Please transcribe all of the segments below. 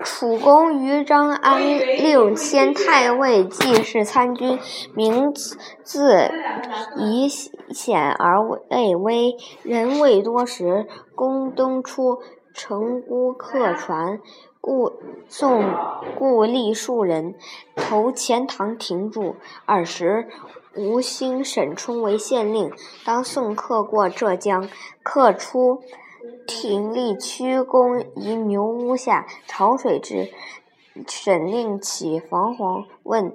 楚公于张安令迁太尉记事参军，名字以显而为威。人未多时，公登出，乘孤客船，故送故立数人，投钱塘停住。尔时，吴兴沈冲为县令，当送客过浙江，客出。廷立屈躬于牛屋下，潮水至，沈令起防黄，问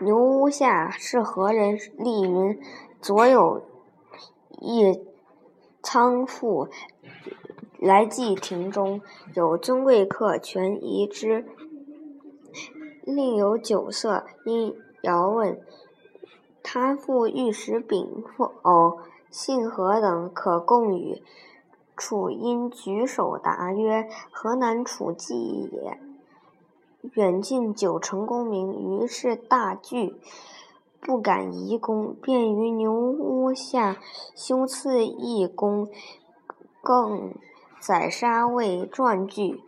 牛屋下是何人？立云：左有一仓妇来寄亭中，有尊贵客全疑之。另有酒色，因遥问他父欲食饼否？姓何等可共与？楚因举手答曰：“河南楚季也。”远近九成功名，于是大惧，不敢移宫，便于牛屋下修赐一宫，更宰杀为壮具，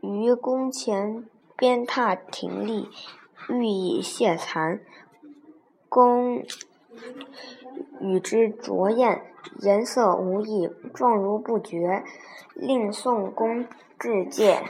于宫前鞭挞庭立，欲以谢惭。公。与之酌宴，颜色无异，状如不觉，令宋公致戒。